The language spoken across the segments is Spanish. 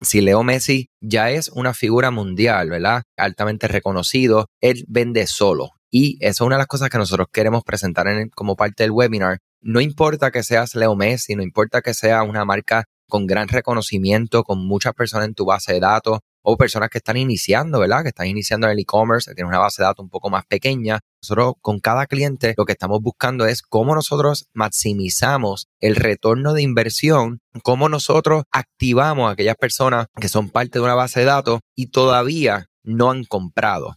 si Leo Messi ya es una figura mundial, ¿verdad? Altamente reconocido, él vende solo. Y eso es una de las cosas que nosotros queremos presentar como parte del webinar. No importa que seas Leo Messi, no importa que sea una marca con gran reconocimiento, con muchas personas en tu base de datos, o personas que están iniciando, ¿verdad? Que están iniciando en el e-commerce, que tienen una base de datos un poco más pequeña. Nosotros con cada cliente lo que estamos buscando es cómo nosotros maximizamos el retorno de inversión, cómo nosotros activamos a aquellas personas que son parte de una base de datos y todavía no han comprado.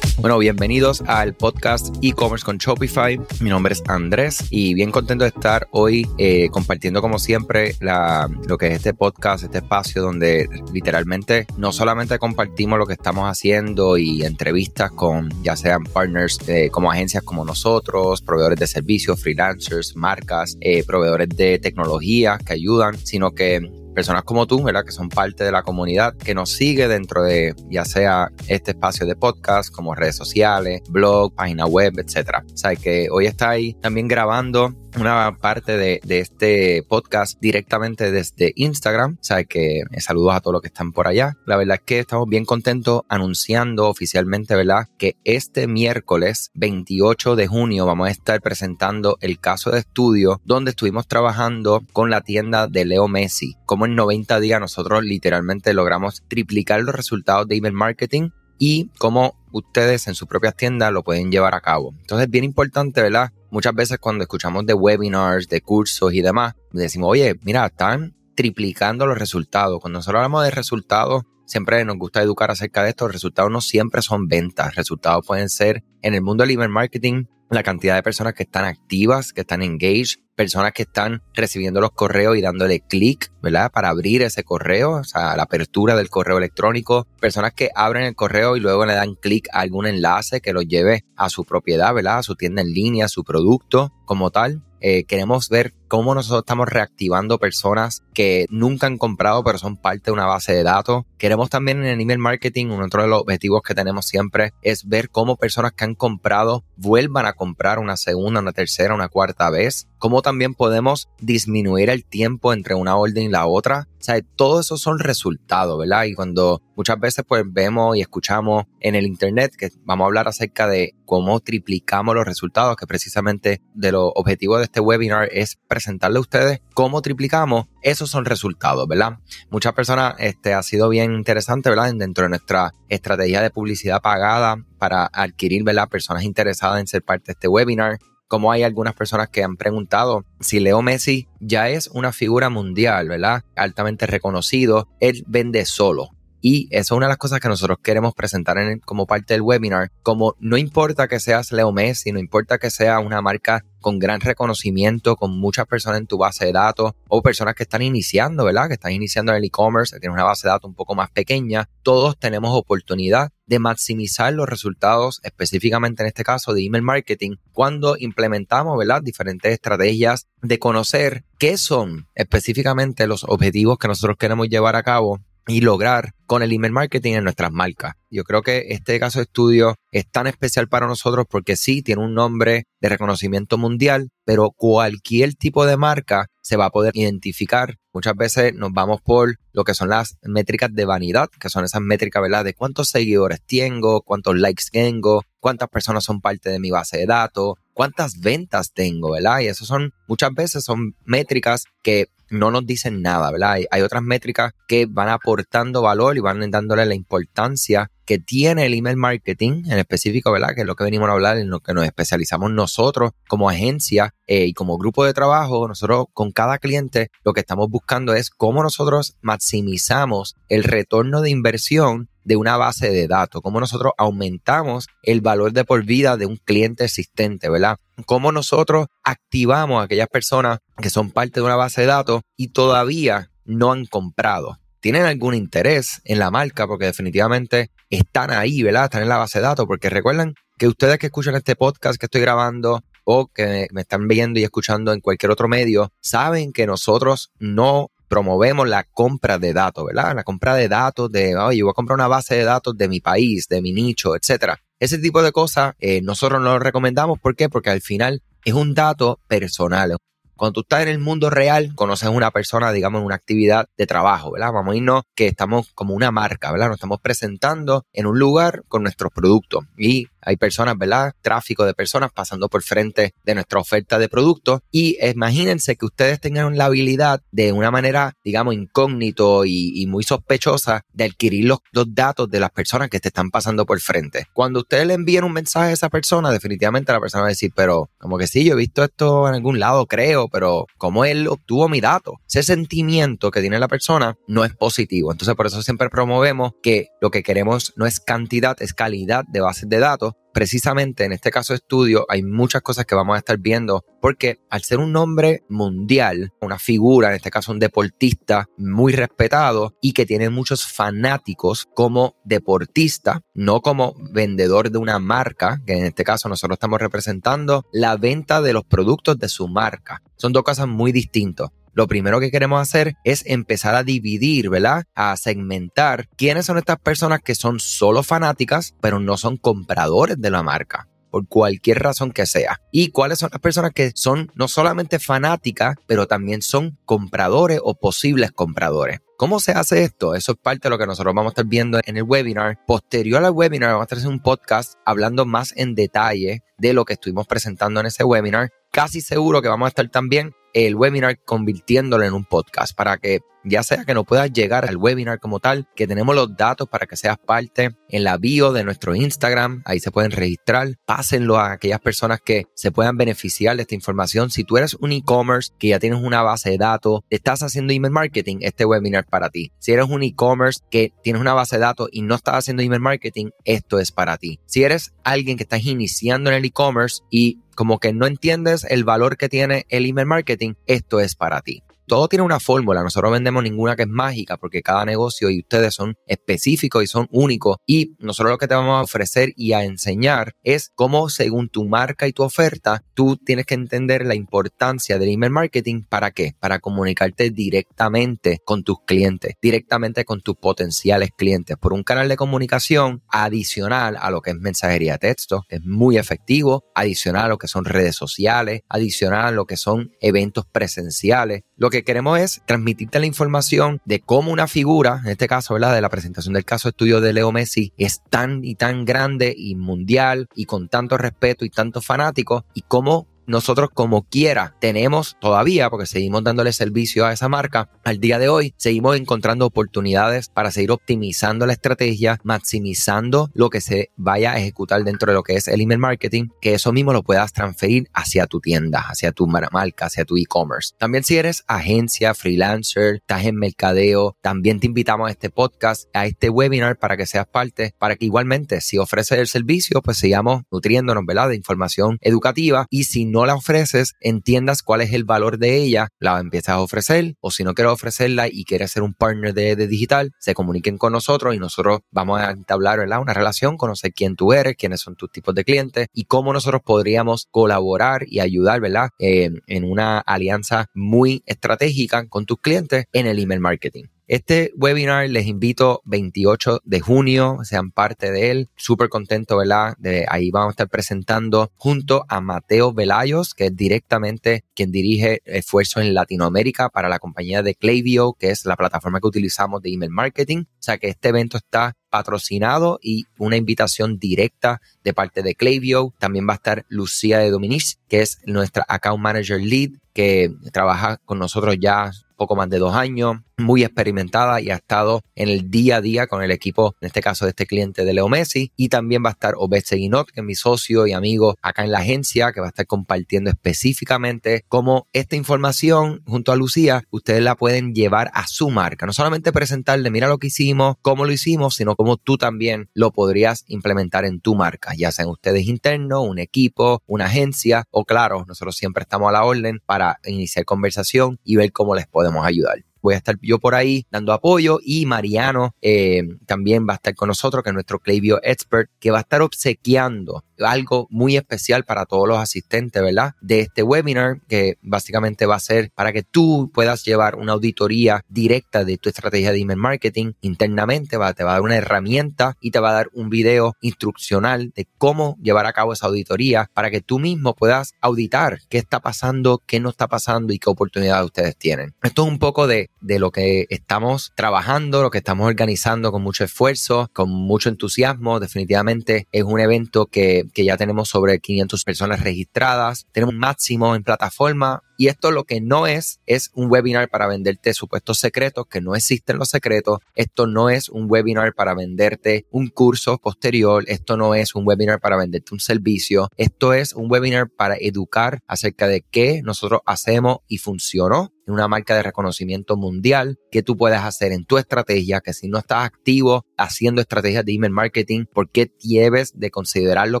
Bueno, bienvenidos al podcast e-commerce con Shopify. Mi nombre es Andrés y bien contento de estar hoy eh, compartiendo como siempre lo que es este podcast, este espacio donde literalmente no solamente compartimos lo que estamos haciendo y entrevistas con ya sean partners eh, como agencias como nosotros, proveedores de servicios, freelancers, marcas, eh, proveedores de tecnología que ayudan, sino que personas como tú, ¿verdad? Que son parte de la comunidad que nos sigue dentro de ya sea este espacio de podcast, como redes sociales, blog, página web, etcétera. O sea, que hoy está ahí también grabando una parte de, este podcast directamente desde Instagram. O que saludos a todos los que están por allá. La verdad es que estamos bien contentos anunciando oficialmente, ¿verdad? Que este miércoles 28 de junio vamos a estar presentando el caso de estudio donde estuvimos trabajando con la tienda de Leo Messi. Como en 90 días nosotros literalmente logramos triplicar los resultados de email marketing y cómo ustedes en sus propias tiendas lo pueden llevar a cabo. Entonces, bien importante, ¿verdad? Muchas veces cuando escuchamos de webinars, de cursos y demás, decimos, oye, mira, están triplicando los resultados. Cuando nosotros hablamos de resultados, siempre nos gusta educar acerca de esto. Resultados no siempre son ventas. Resultados pueden ser en el mundo del email marketing, la cantidad de personas que están activas, que están engaged, personas que están recibiendo los correos y dándole clic, ¿verdad? Para abrir ese correo, o sea, la apertura del correo electrónico, personas que abren el correo y luego le dan clic a algún enlace que los lleve a su propiedad, ¿verdad? A su tienda en línea, a su producto como tal. Eh, queremos ver cómo nosotros estamos reactivando personas que nunca han comprado pero son parte de una base de datos. Queremos también en el email marketing, uno de los objetivos que tenemos siempre es ver cómo personas que han comprado vuelvan a comprar una segunda, una tercera, una cuarta vez. Cómo también podemos disminuir el tiempo entre una orden y la otra. O sea, todo eso son resultados, ¿verdad? Y cuando muchas veces pues vemos y escuchamos en el internet que vamos a hablar acerca de cómo triplicamos los resultados, que precisamente de los objetivos de este webinar es presentarle a ustedes cómo triplicamos, esos son resultados, ¿verdad? Muchas personas, este ha sido bien interesante, ¿verdad? Dentro de nuestra estrategia de publicidad pagada para adquirir, ¿verdad? Personas interesadas en ser parte de este webinar como hay algunas personas que han preguntado si Leo Messi ya es una figura mundial, ¿verdad? Altamente reconocido, él vende solo. Y eso es una de las cosas que nosotros queremos presentar en, como parte del webinar, como no importa que seas Leo Messi, no importa que sea una marca con gran reconocimiento, con muchas personas en tu base de datos o personas que están iniciando, ¿verdad? Que están iniciando en el e-commerce, que tienen una base de datos un poco más pequeña. Todos tenemos oportunidad de maximizar los resultados, específicamente en este caso de email marketing, cuando implementamos, ¿verdad? Diferentes estrategias de conocer qué son específicamente los objetivos que nosotros queremos llevar a cabo y lograr con el email marketing en nuestras marcas. Yo creo que este caso de estudio es tan especial para nosotros porque sí tiene un nombre de reconocimiento mundial, pero cualquier tipo de marca se va a poder identificar. Muchas veces nos vamos por lo que son las métricas de vanidad, que son esas métricas, ¿verdad? De cuántos seguidores tengo, cuántos likes tengo, cuántas personas son parte de mi base de datos, cuántas ventas tengo, ¿verdad? Y eso son, muchas veces son métricas que no nos dicen nada, ¿verdad? Hay, otras métricas que van aportando valor y van dándole la importancia que tiene el email marketing en específico, ¿verdad? Que es lo que venimos a hablar, en lo que nos especializamos nosotros como agencia eh, y como grupo de trabajo. Nosotros con cada cliente lo que estamos buscando es cómo nosotros maximizamos el retorno de inversión de una base de datos, cómo nosotros aumentamos el valor de por vida de un cliente existente, ¿verdad? Cómo nosotros activamos a aquellas personas que son parte de una base de datos y todavía no han comprado. Tienen algún interés en la marca porque definitivamente están ahí, ¿verdad? Están en la base de datos porque recuerden que ustedes que escuchan este podcast que estoy grabando o que me están viendo y escuchando en cualquier otro medio, saben que nosotros no promovemos la compra de datos, ¿verdad? La compra de datos de, oye, voy a comprar una base de datos de mi país, de mi nicho, etcétera. Ese tipo de cosas eh, nosotros no lo recomendamos. ¿Por qué? Porque al final es un dato personal, cuando tú estás en el mundo real, conoces a una persona, digamos, en una actividad de trabajo, ¿verdad? Vamos a irnos que estamos como una marca, ¿verdad? Nos estamos presentando en un lugar con nuestros productos y hay personas, ¿verdad? Tráfico de personas pasando por frente de nuestra oferta de productos. Y imagínense que ustedes tengan la habilidad de una manera, digamos, incógnito y, muy sospechosa de adquirir los, datos de las personas que te están pasando por frente. Cuando ustedes le envíen un mensaje a esa persona, definitivamente la persona va a decir, pero como que sí, yo he visto esto en algún lado, creo, pero ¿cómo él obtuvo mi dato? Ese sentimiento que tiene la persona no es positivo. Entonces, por eso siempre promovemos que lo que queremos no es cantidad, es calidad de bases de datos precisamente en este caso estudio hay muchas cosas que vamos a estar viendo porque al ser un nombre mundial, una figura, en este caso un deportista muy respetado y que tiene muchos fanáticos como deportista, no como vendedor de una marca, que en este caso nosotros estamos representando la venta de los productos de su marca. Son dos cosas muy distintas lo primero que queremos hacer es empezar a dividir, ¿verdad? A segmentar quiénes son estas personas que son solo fanáticas, pero no son compradores de la marca por cualquier razón que sea. Y cuáles son las personas que son no solamente fanáticas, pero también son compradores o posibles compradores. ¿Cómo se hace esto? Eso es parte de lo que nosotros vamos a estar viendo en el webinar. Posterior al webinar vamos a hacer un podcast hablando más en detalle de lo que estuvimos presentando en ese webinar. Casi seguro que vamos a estar también el webinar convirtiéndolo en un podcast para que ya sea que no puedas llegar al webinar como tal, que tenemos los datos para que seas parte en la bio de nuestro Instagram, ahí se pueden registrar, pásenlo a aquellas personas que se puedan beneficiar de esta información. Si tú eres un e-commerce que ya tienes una base de datos, estás haciendo email marketing, este webinar para ti. Si eres un e-commerce que tienes una base de datos y no estás haciendo email marketing, esto es para ti. Si eres alguien que estás iniciando en el e-commerce y como que no entiendes el valor que tiene el email marketing, esto es para ti todo tiene una fórmula. Nosotros vendemos ninguna que es mágica porque cada negocio y ustedes son específicos y son únicos. Y nosotros lo que te vamos a ofrecer y a enseñar es cómo según tu marca y tu oferta, tú tienes que entender la importancia del email marketing. ¿Para qué? Para comunicarte directamente con tus clientes, directamente con tus potenciales clientes por un canal de comunicación adicional a lo que es mensajería de texto. Es muy efectivo, adicional a lo que son redes sociales, adicional a lo que son eventos presenciales. Lo que queremos es transmitirte la información de cómo una figura, en este caso. De la presentación del caso estudio de Leo Messi, es tan y tan grande y mundial y con tanto respeto y tantos fanáticos y cómo nosotros como quiera tenemos todavía, porque seguimos dándole servicio a esa marca, al día de hoy seguimos encontrando oportunidades para seguir optimizando la estrategia, maximizando lo que se vaya a ejecutar dentro de lo que es el email marketing, que eso mismo lo puedas transferir hacia tu tienda, hacia tu marca, hacia tu e-commerce. También si eres agencia, freelancer, estás en mercadeo, también te invitamos a este podcast, a este webinar para que seas parte, para que igualmente si ofreces el servicio, pues sigamos nutriéndonos, ¿verdad? De información educativa y si no la ofreces, entiendas cuál es el valor de ella, la empiezas a ofrecer o si no quieres ofrecerla y quieres ser un partner de, digital, se comuniquen con nosotros y nosotros vamos a entablar una relación, conocer quién tú eres, quiénes son tus tipos de clientes y cómo nosotros podríamos colaborar y ayudar. Eh, en una alianza muy estratégica con tus clientes en el email marketing. Este webinar les invito 28 de junio, sean parte de él. Súper contento, ¿verdad? De ahí vamos a estar presentando junto a Mateo Velayos, que es directamente quien dirige esfuerzos en Latinoamérica para la compañía de Clavio, que es la plataforma que utilizamos de email marketing. O sea que este evento está patrocinado y una invitación directa de parte de Clavio. También va a estar Lucía de Dominici, que es nuestra account manager lead, que trabaja con nosotros ya poco más de dos años, muy experimentada y ha estado en el día a día con el equipo, en este caso de este cliente de Leo Messi. Y también va a estar Obed Seguinot, que es mi socio y amigo acá en la agencia, que va a estar compartiendo específicamente cómo esta información junto a Lucía, ustedes la pueden llevar a su marca. No solamente presentarle, mira lo que hicimos, cómo lo hicimos, sino cómo tú también lo podrías implementar en tu marca, ya sean ustedes internos, un equipo, una agencia o claro, nosotros siempre estamos a la orden para iniciar conversación y ver cómo les podemos ayudar. Voy a estar yo por ahí dando apoyo y Mariano eh, también va a estar con nosotros, que es nuestro Clavio Expert, que va a estar obsequiando algo muy especial para todos los asistentes, ¿verdad? De este webinar que básicamente va a ser para que tú puedas llevar una auditoría directa de tu estrategia de email marketing internamente, va, te va a dar una herramienta y te va a dar un video instruccional de cómo llevar a cabo esa auditoría para que tú mismo puedas auditar qué está pasando, qué no está pasando y qué oportunidades ustedes tienen. Esto es un poco de, de lo que estamos trabajando, lo que estamos organizando con mucho esfuerzo, con mucho entusiasmo. Definitivamente es un evento que, que ya tenemos sobre 500 personas registradas. Tenemos un máximo en plataforma y esto lo que no es, es un webinar para venderte supuestos secretos, que no existen los secretos. Esto no es un webinar para venderte un curso posterior. Esto no es un webinar para venderte un servicio. Esto es un webinar para educar acerca de qué nosotros hacemos y funcionó una marca de reconocimiento mundial que tú puedes hacer en tu estrategia, que si no estás activo haciendo estrategias de email marketing, ¿por qué debes de considerarlo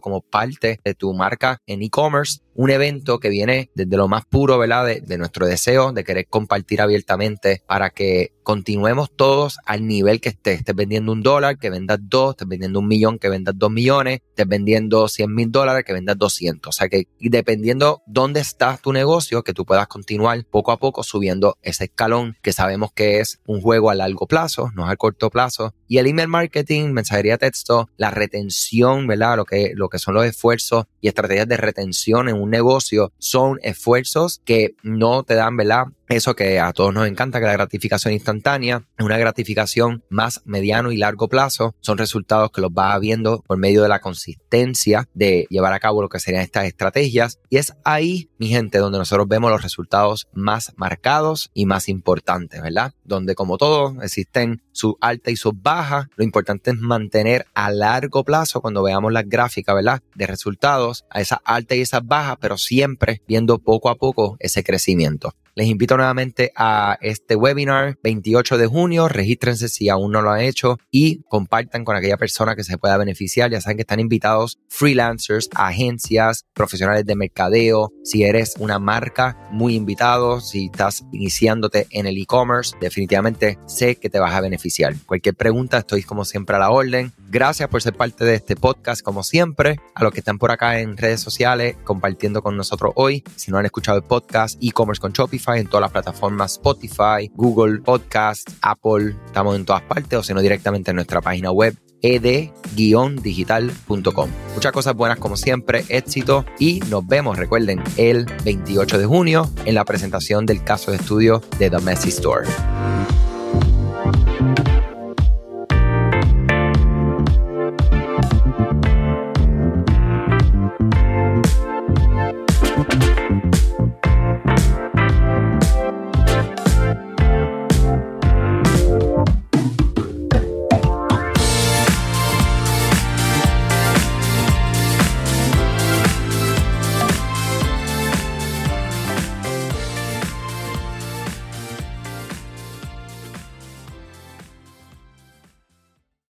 como parte de tu marca en e-commerce? Un evento que viene desde lo más puro, ¿verdad? De, nuestro deseo de querer compartir abiertamente para que continuemos todos al nivel que estés. Estés vendiendo un dólar, que vendas dos, estés vendiendo un millón, que vendas dos millones, estés vendiendo 100 mil dólares, que vendas 200. O sea que dependiendo dónde está tu negocio, que tú puedas continuar poco a poco subiendo ese escalón que sabemos que es un juego a largo plazo, no es a corto plazo. Y el email marketing, mensajería texto, la retención, ¿verdad? Lo que, lo que son los esfuerzos y estrategias de retención en un negocio son esfuerzos que no te dan, ¿verdad? Eso que a todos nos encanta, que la gratificación instantánea es una gratificación más mediano y largo plazo. Son resultados que los vas viendo por medio de la consistencia de llevar a cabo lo que serían estas estrategias. Y es ahí, mi gente, donde nosotros vemos los resultados más marcados y más importantes, ¿verdad? Donde como todo existen sus altas y sus bajas. Lo importante es mantener a largo plazo cuando veamos las gráficas, ¿verdad? De resultados a esas altas y esas bajas, pero siempre viendo poco a poco ese crecimiento. Les invito nuevamente a este webinar 28 de junio. Regístrense si aún no lo han hecho y compartan con aquella persona que se pueda beneficiar. Ya saben que están invitados freelancers, agencias, profesionales de mercadeo. Si eres una marca, muy invitado. Si estás iniciándote en el e-commerce, definitivamente sé que te vas a beneficiar. Cualquier pregunta, estoy como siempre a la orden. Gracias por ser parte de este podcast, como siempre. A los que están por acá en redes sociales compartiendo con nosotros hoy. Si no han escuchado el podcast, e-commerce con Shopify en todas las plataformas Spotify, Google Podcast, Apple, estamos en todas partes o si no directamente en nuestra página web ed-digital.com. Muchas cosas buenas como siempre, éxito y nos vemos, recuerden, el 28 de junio en la presentación del caso de estudio de The Messy Store.